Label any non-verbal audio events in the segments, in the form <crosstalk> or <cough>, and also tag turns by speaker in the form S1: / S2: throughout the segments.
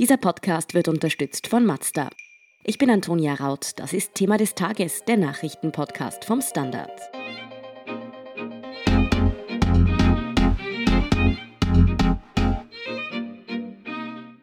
S1: Dieser Podcast wird unterstützt von Mazda. Ich bin Antonia Raut. Das ist Thema des Tages, der Nachrichtenpodcast vom Standard.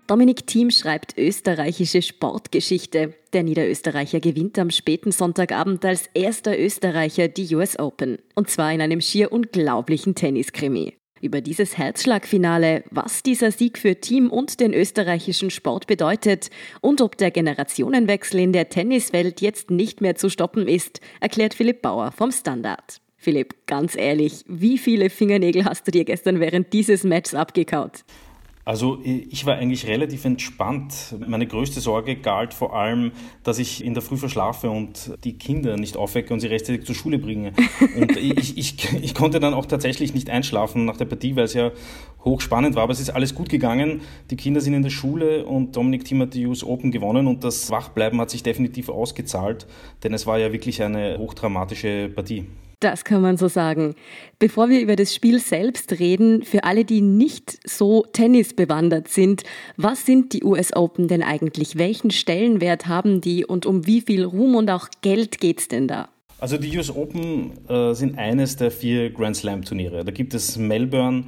S1: Dominik Thiem schreibt österreichische Sportgeschichte. Der Niederösterreicher gewinnt am späten Sonntagabend als erster Österreicher die US Open. Und zwar in einem schier unglaublichen Tenniskrimi. Über dieses Herzschlagfinale, was dieser Sieg für Team und den österreichischen Sport bedeutet und ob der Generationenwechsel in der Tenniswelt jetzt nicht mehr zu stoppen ist, erklärt Philipp Bauer vom Standard. Philipp, ganz ehrlich, wie viele Fingernägel hast du dir gestern während dieses Matches abgekaut?
S2: Also ich war eigentlich relativ entspannt. Meine größte Sorge galt vor allem, dass ich in der Früh verschlafe und die Kinder nicht aufwecke und sie rechtzeitig zur Schule bringe. Und <laughs> ich, ich, ich konnte dann auch tatsächlich nicht einschlafen nach der Partie, weil es ja hochspannend war. Aber es ist alles gut gegangen. Die Kinder sind in der Schule und Dominik Thiem hat die US Open gewonnen und das Wachbleiben hat sich definitiv ausgezahlt, denn es war ja wirklich eine hochdramatische Partie.
S1: Das kann man so sagen. Bevor wir über das Spiel selbst reden, für alle, die nicht so tennisbewandert sind, was sind die US Open denn eigentlich? Welchen Stellenwert haben die und um wie viel Ruhm und auch Geld geht's denn da?
S2: Also die US Open äh, sind eines der vier Grand Slam Turniere. Da gibt es Melbourne,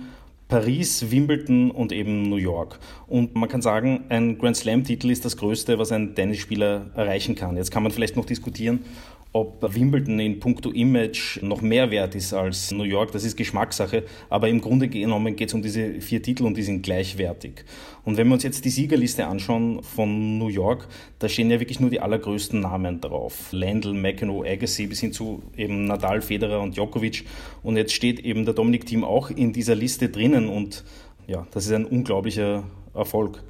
S2: Paris, Wimbledon und eben New York. Und man kann sagen, ein Grand Slam-Titel ist das Größte, was ein Tennisspieler erreichen kann. Jetzt kann man vielleicht noch diskutieren, ob Wimbledon in puncto Image noch mehr wert ist als New York, das ist Geschmackssache. Aber im Grunde genommen geht es um diese vier Titel und die sind gleichwertig. Und wenn wir uns jetzt die Siegerliste anschauen von New York, da stehen ja wirklich nur die allergrößten Namen drauf. Landl, McEnroe, Agassi bis hin zu eben Nadal, Federer und Djokovic. Und jetzt steht eben der Dominik Thiem auch in dieser Liste drinnen und ja, das ist ein unglaublicher Erfolg.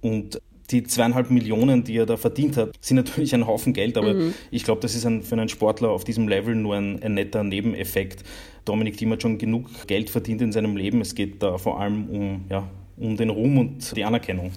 S2: Und die zweieinhalb Millionen, die er da verdient hat, sind natürlich ein Haufen Geld, aber mhm. ich glaube, das ist ein, für einen Sportler auf diesem Level nur ein, ein netter Nebeneffekt. Dominik Thiem hat schon genug Geld verdient in seinem Leben. Es geht da vor allem um, ja, um den Ruhm und die Anerkennung.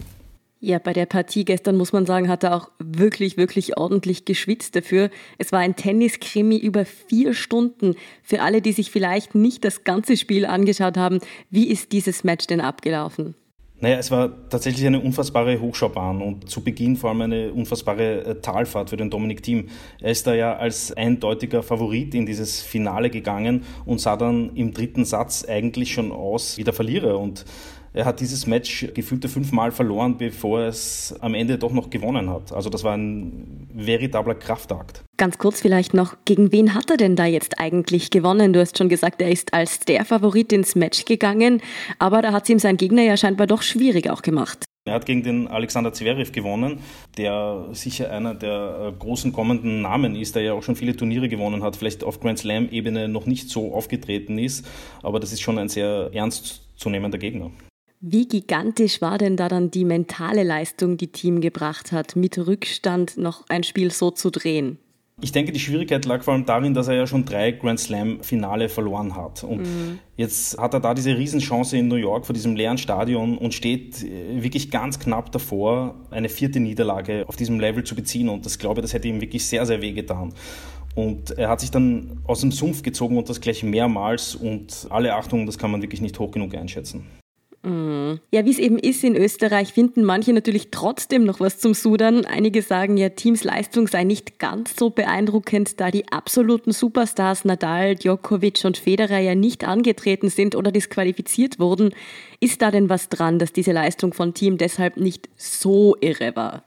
S1: Ja, bei der Partie gestern muss man sagen, hat er auch wirklich, wirklich ordentlich geschwitzt dafür. Es war ein Tenniskrimi über vier Stunden. Für alle, die sich vielleicht nicht das ganze Spiel angeschaut haben, wie ist dieses Match denn abgelaufen?
S2: Naja, es war tatsächlich eine unfassbare Hochschaubahn und zu Beginn vor allem eine unfassbare äh, Talfahrt für den Dominik Thiem. Er ist da ja als eindeutiger Favorit in dieses Finale gegangen und sah dann im dritten Satz eigentlich schon aus wie der Verlierer und er hat dieses Match gefühlte fünfmal verloren, bevor er es am Ende doch noch gewonnen hat. Also das war ein veritabler Kraftakt.
S1: Ganz kurz vielleicht noch, gegen wen hat er denn da jetzt eigentlich gewonnen? Du hast schon gesagt, er ist als der Favorit ins Match gegangen, aber da hat es ihm sein Gegner ja scheinbar doch schwierig auch gemacht.
S2: Er hat gegen den Alexander Zverev gewonnen, der sicher einer der äh, großen kommenden Namen ist, der ja auch schon viele Turniere gewonnen hat, vielleicht auf Grand Slam-Ebene noch nicht so aufgetreten ist, aber das ist schon ein sehr ernstzunehmender Gegner.
S1: Wie gigantisch war denn da dann die mentale Leistung, die Team gebracht hat, mit Rückstand noch ein Spiel so zu drehen?
S2: Ich denke, die Schwierigkeit lag vor allem darin, dass er ja schon drei Grand Slam-Finale verloren hat. Und mhm. jetzt hat er da diese Riesenchance in New York vor diesem leeren Stadion und steht äh, wirklich ganz knapp davor, eine vierte Niederlage auf diesem Level zu beziehen. Und das glaube ich, das hätte ihm wirklich sehr, sehr weh getan. Und er hat sich dann aus dem Sumpf gezogen und das gleich mehrmals. Und alle Achtung, das kann man wirklich nicht hoch genug einschätzen.
S1: Ja, wie es eben ist in Österreich, finden manche natürlich trotzdem noch was zum Sudern. Einige sagen ja, Teams Leistung sei nicht ganz so beeindruckend, da die absoluten Superstars Nadal, Djokovic und Federer ja nicht angetreten sind oder disqualifiziert wurden. Ist da denn was dran, dass diese Leistung von Team deshalb nicht so irre war?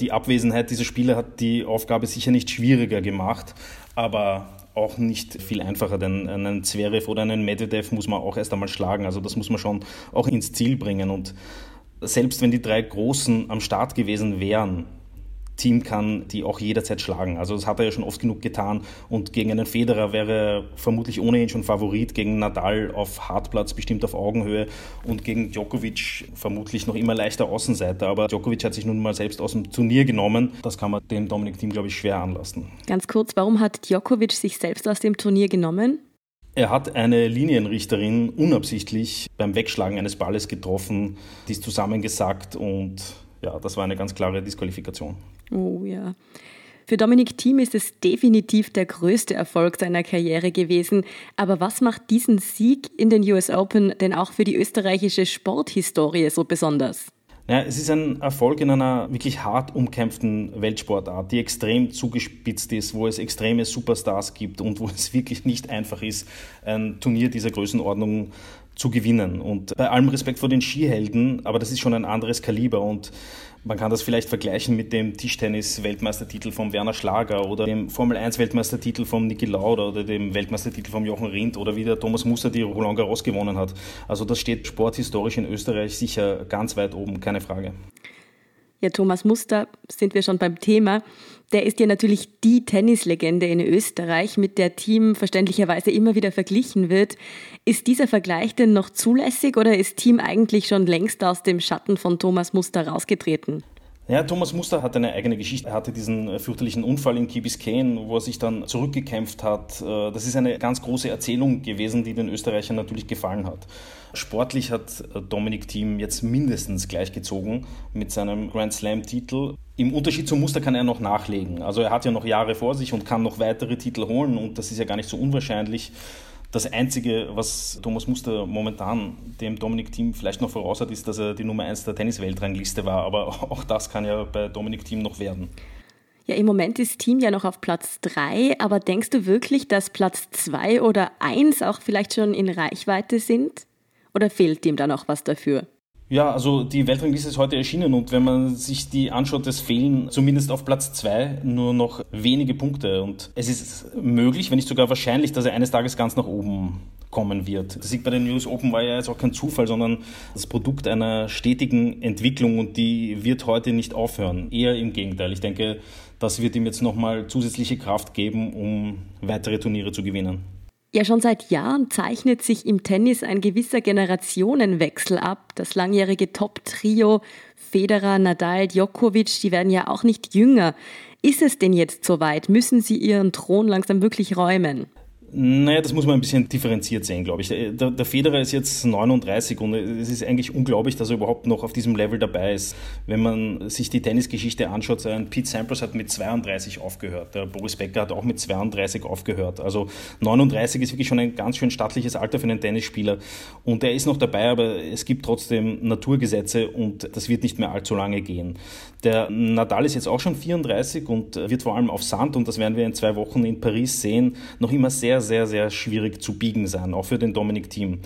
S2: Die Abwesenheit dieser Spieler hat die Aufgabe sicher nicht schwieriger gemacht, aber auch nicht viel einfacher, denn einen Zverev oder einen Medvedev muss man auch erst einmal schlagen. Also das muss man schon auch ins Ziel bringen. Und selbst wenn die drei Großen am Start gewesen wären, Team kann die auch jederzeit schlagen. Also das hat er ja schon oft genug getan. Und gegen einen Federer wäre er vermutlich ohnehin schon Favorit, gegen Nadal auf Hartplatz bestimmt auf Augenhöhe und gegen Djokovic vermutlich noch immer leichter Außenseiter. Aber Djokovic hat sich nun mal selbst aus dem Turnier genommen. Das kann man dem Dominik-Team, glaube ich, schwer anlassen.
S1: Ganz kurz, warum hat Djokovic sich selbst aus dem Turnier genommen?
S2: Er hat eine Linienrichterin unabsichtlich beim Wegschlagen eines Balles getroffen, die ist zusammengesackt und ja, das war eine ganz klare Disqualifikation.
S1: Oh ja. Für Dominik Thiem ist es definitiv der größte Erfolg seiner Karriere gewesen. Aber was macht diesen Sieg in den US Open denn auch für die österreichische Sporthistorie so besonders?
S2: Ja, es ist ein Erfolg in einer wirklich hart umkämpften Weltsportart, die extrem zugespitzt ist, wo es extreme Superstars gibt und wo es <laughs> wirklich nicht einfach ist, ein Turnier dieser Größenordnung zu gewinnen. Und bei allem Respekt vor den Skihelden, aber das ist schon ein anderes Kaliber und man kann das vielleicht vergleichen mit dem Tischtennis-Weltmeistertitel von Werner Schlager oder dem Formel-1-Weltmeistertitel von Niki Lauda oder dem Weltmeistertitel von Jochen Rindt oder wie der Thomas Musser die Roland Garros gewonnen hat. Also das steht sporthistorisch in Österreich sicher ganz weit oben, keine Frage.
S1: Ja, Thomas Muster, sind wir schon beim Thema. Der ist ja natürlich die Tennislegende in Österreich, mit der Team verständlicherweise immer wieder verglichen wird. Ist dieser Vergleich denn noch zulässig oder ist Team eigentlich schon längst aus dem Schatten von Thomas Muster rausgetreten?
S2: Ja, Thomas Muster hat eine eigene Geschichte. Er hatte diesen äh, fürchterlichen Unfall in Key wo er sich dann zurückgekämpft hat. Äh, das ist eine ganz große Erzählung gewesen, die den Österreichern natürlich gefallen hat. Sportlich hat äh, Dominik Thiem jetzt mindestens gleichgezogen mit seinem Grand Slam-Titel. Im Unterschied zum Muster kann er noch nachlegen. Also er hat ja noch Jahre vor sich und kann noch weitere Titel holen und das ist ja gar nicht so unwahrscheinlich. Das Einzige, was Thomas Muster momentan dem Dominik-Team vielleicht noch voraus hat, ist, dass er die Nummer 1 der Tennis-Weltrangliste war. Aber <laughs> auch das kann ja bei Dominik-Team noch werden.
S1: Ja, im Moment ist Team ja noch auf Platz 3, aber denkst du wirklich, dass Platz 2 oder 1 auch vielleicht schon in Reichweite sind? Oder fehlt ihm da noch was dafür?
S2: Ja, also die Weltrangliste ist heute erschienen und wenn man sich die anschaut, es fehlen zumindest auf Platz zwei nur noch wenige Punkte und es ist möglich, wenn nicht sogar wahrscheinlich, dass er eines Tages ganz nach oben kommen wird. Der Sieg bei den News Open war ja jetzt auch kein Zufall, sondern das Produkt einer stetigen Entwicklung und die wird heute nicht aufhören. Eher im Gegenteil. Ich denke, das wird ihm jetzt nochmal zusätzliche Kraft geben, um weitere Turniere zu gewinnen.
S1: Ja, schon seit Jahren zeichnet sich im Tennis ein gewisser Generationenwechsel ab. Das langjährige Top-Trio Federer, Nadal, Djokovic, die werden ja auch nicht jünger. Ist es denn jetzt soweit? Müssen sie ihren Thron langsam wirklich räumen?
S2: Naja, das muss man ein bisschen differenziert sehen, glaube ich. Der, der, Federer ist jetzt 39 und es ist eigentlich unglaublich, dass er überhaupt noch auf diesem Level dabei ist. Wenn man sich die Tennisgeschichte anschaut, Pete Sampras hat mit 32 aufgehört, der Boris Becker hat auch mit 32 aufgehört. Also 39 ist wirklich schon ein ganz schön stattliches Alter für einen Tennisspieler. Und er ist noch dabei, aber es gibt trotzdem Naturgesetze und das wird nicht mehr allzu lange gehen. Der Nadal ist jetzt auch schon 34 und wird vor allem auf Sand, und das werden wir in zwei Wochen in Paris sehen, noch immer sehr sehr, sehr, sehr schwierig zu biegen sein, auch für den Dominik Team.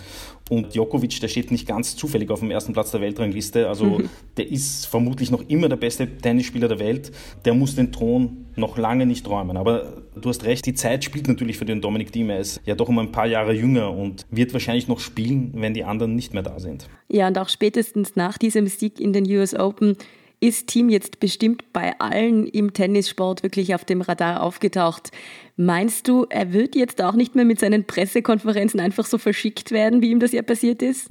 S2: Und Djokovic, der steht nicht ganz zufällig auf dem ersten Platz der Weltrangliste. Also mhm. der ist vermutlich noch immer der beste Tennisspieler der Welt. Der muss den Thron noch lange nicht räumen. Aber du hast recht, die Zeit spielt natürlich für den Dominik Thiem. Er ist ja doch um ein paar Jahre jünger und wird wahrscheinlich noch spielen, wenn die anderen nicht mehr da sind.
S1: Ja, und auch spätestens nach diesem Sieg in den US Open ist Team jetzt bestimmt bei allen im Tennissport wirklich auf dem Radar aufgetaucht. Meinst du, er wird jetzt auch nicht mehr mit seinen Pressekonferenzen einfach so verschickt werden, wie ihm das ja passiert ist?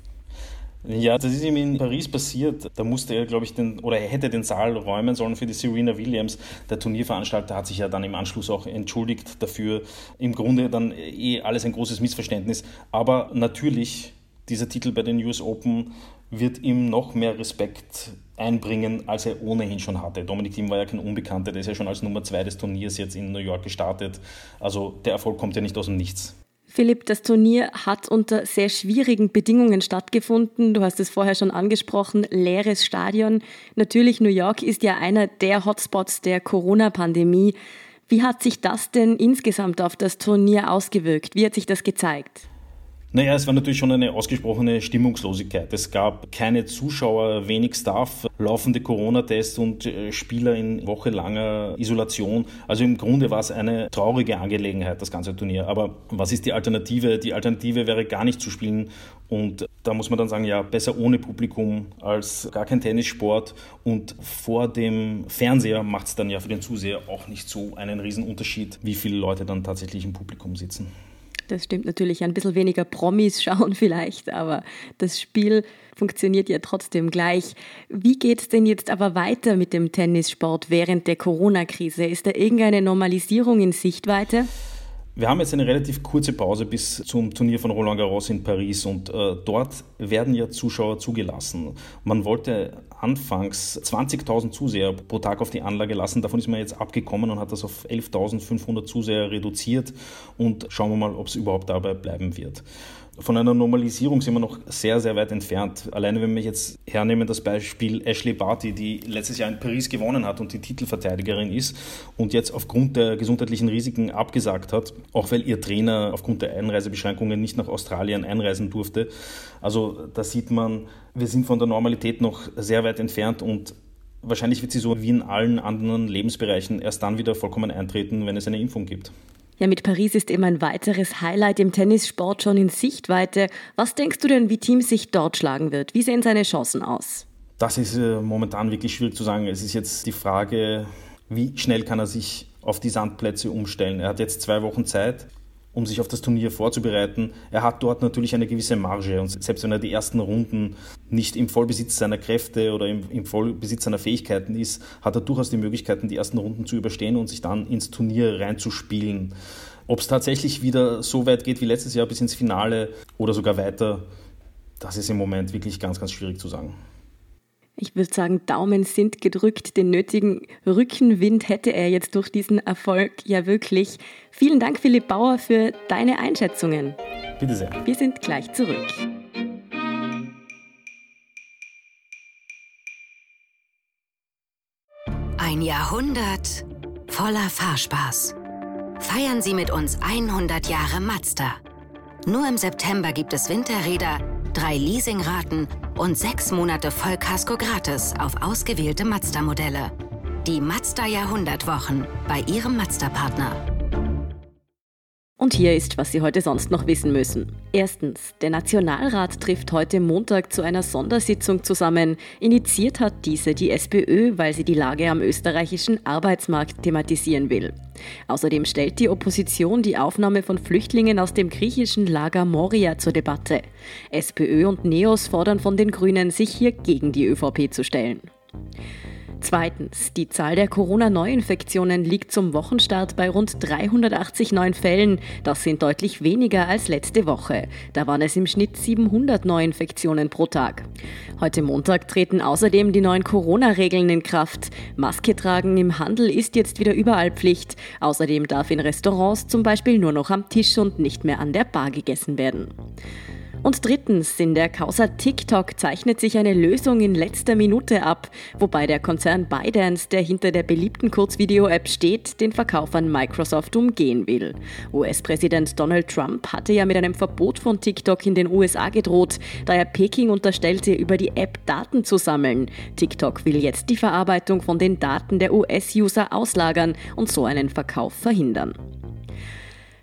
S2: Ja, das ist ihm in Paris passiert. Da musste er, glaube ich, den, oder er hätte den Saal räumen sollen für die Serena Williams. Der Turnierveranstalter hat sich ja dann im Anschluss auch entschuldigt dafür. Im Grunde dann eh alles ein großes Missverständnis. Aber natürlich, dieser Titel bei den US Open wird ihm noch mehr Respekt einbringen, als er ohnehin schon hatte. Dominik Thiem war ja kein Unbekannter, der ist ja schon als Nummer zwei des Turniers jetzt in New York gestartet. Also der Erfolg kommt ja nicht aus dem Nichts.
S1: Philipp, das Turnier hat unter sehr schwierigen Bedingungen stattgefunden. Du hast es vorher schon angesprochen, leeres Stadion. Natürlich, New York ist ja einer der Hotspots der Corona-Pandemie. Wie hat sich das denn insgesamt auf das Turnier ausgewirkt? Wie hat sich das gezeigt?
S2: Naja, es war natürlich schon eine ausgesprochene Stimmungslosigkeit. Es gab keine Zuschauer, wenig Staff, laufende Corona-Tests und äh, Spieler in wochelanger Isolation. Also im Grunde war es eine traurige Angelegenheit, das ganze Turnier. Aber was ist die Alternative? Die Alternative wäre gar nicht zu spielen. Und da muss man dann sagen, ja, besser ohne Publikum als gar kein Tennissport. Und vor dem Fernseher macht es dann ja für den Zuseher auch nicht so einen Riesenunterschied, wie viele Leute dann tatsächlich im Publikum sitzen.
S1: Das stimmt natürlich. Ein bisschen weniger Promis <laughs> schauen vielleicht, aber das Spiel funktioniert ja trotzdem gleich. Wie geht es denn jetzt aber weiter mit dem Tennissport während der Corona-Krise? Ist da irgendeine Normalisierung in Sichtweite?
S2: Wir haben jetzt eine relativ kurze Pause bis zum Turnier von Roland Garros in Paris und äh, dort werden ja Zuschauer zugelassen. Man wollte anfangs 20.000 Zuseher pro Tag auf die Anlage lassen. Davon ist man jetzt abgekommen und hat das auf 11.500 Zuseher reduziert und schauen wir mal, ob es überhaupt dabei bleiben wird. Von einer Normalisierung sind wir noch sehr, sehr weit entfernt. Alleine wenn wir jetzt hernehmen das Beispiel Ashley Barty, die letztes Jahr in Paris gewonnen hat und die Titelverteidigerin ist und jetzt aufgrund der gesundheitlichen Risiken abgesagt hat, auch weil ihr Trainer aufgrund der Einreisebeschränkungen nicht nach Australien einreisen durfte. Also da sieht man, wir sind von der Normalität noch sehr weit entfernt und wahrscheinlich wird sie so wie in allen anderen Lebensbereichen erst dann wieder vollkommen eintreten, wenn es eine Impfung gibt.
S1: Ja, mit Paris ist eben ein weiteres Highlight im Tennissport schon in Sichtweite. Was denkst du denn, wie Team sich dort schlagen wird? Wie sehen seine Chancen aus?
S2: Das ist äh, momentan wirklich schwierig zu sagen. Es ist jetzt die Frage, wie schnell kann er sich auf die Sandplätze umstellen. Er hat jetzt zwei Wochen Zeit um sich auf das Turnier vorzubereiten. Er hat dort natürlich eine gewisse Marge und selbst wenn er die ersten Runden nicht im Vollbesitz seiner Kräfte oder im, im, Vollbesitz seiner Fähigkeiten ist, hat er durchaus die Möglichkeiten, die ersten Runden zu überstehen und sich dann ins Turnier reinzuspielen. Ob es tatsächlich wieder so weit geht wie letztes Jahr bis ins Finale oder sogar weiter, das ist im Moment wirklich ganz, ganz schwierig zu sagen.
S1: Ich würde sagen, Daumen sind gedrückt. Den nötigen Rückenwind hätte er jetzt durch diesen Erfolg ja wirklich. Vielen Dank, Philipp Bauer, für deine Einschätzungen.
S2: Bitte sehr.
S1: Wir sind gleich zurück.
S3: Ein Jahrhundert voller Fahrspaß. Feiern Sie mit uns 100 Jahre Mazda. Nur im September gibt es Winterräder drei Leasingraten und sechs Monate Vollkasko gratis auf ausgewählte Mazda-Modelle. Die Mazda Jahrhundertwochen bei Ihrem Mazda-Partner.
S1: Und hier ist, was Sie heute sonst noch wissen müssen. Erstens, der Nationalrat trifft heute Montag zu einer Sondersitzung zusammen. Initiiert hat diese die SPÖ, weil sie die Lage am österreichischen Arbeitsmarkt thematisieren will. Außerdem stellt die Opposition die Aufnahme von Flüchtlingen aus dem griechischen Lager Moria zur Debatte. SPÖ und NEOS fordern von den Grünen, sich hier gegen die ÖVP zu stellen. Zweitens, die Zahl der Corona-Neuinfektionen liegt zum Wochenstart bei rund 380 neuen Fällen. Das sind deutlich weniger als letzte Woche. Da waren es im Schnitt 700 Neuinfektionen pro Tag. Heute Montag treten außerdem die neuen Corona-Regeln in Kraft. Maske tragen im Handel ist jetzt wieder überall Pflicht. Außerdem darf in Restaurants zum Beispiel nur noch am Tisch und nicht mehr an der Bar gegessen werden. Und drittens, in der Causa TikTok zeichnet sich eine Lösung in letzter Minute ab, wobei der Konzern ByteDance, der hinter der beliebten Kurzvideo-App steht, den Verkauf an Microsoft umgehen will. US-Präsident Donald Trump hatte ja mit einem Verbot von TikTok in den USA gedroht, da er Peking unterstellte, über die App Daten zu sammeln. TikTok will jetzt die Verarbeitung von den Daten der US-User auslagern und so einen Verkauf verhindern.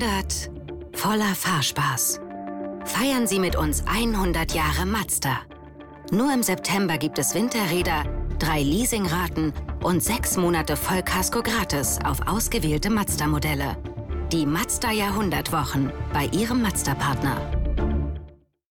S3: 100 voller Fahrspaß. Feiern Sie mit uns 100 Jahre Mazda. Nur im September gibt es Winterräder, drei Leasingraten und sechs Monate Vollkasko gratis auf ausgewählte Mazda-Modelle. Die Mazda Jahrhundertwochen bei Ihrem Mazda-Partner.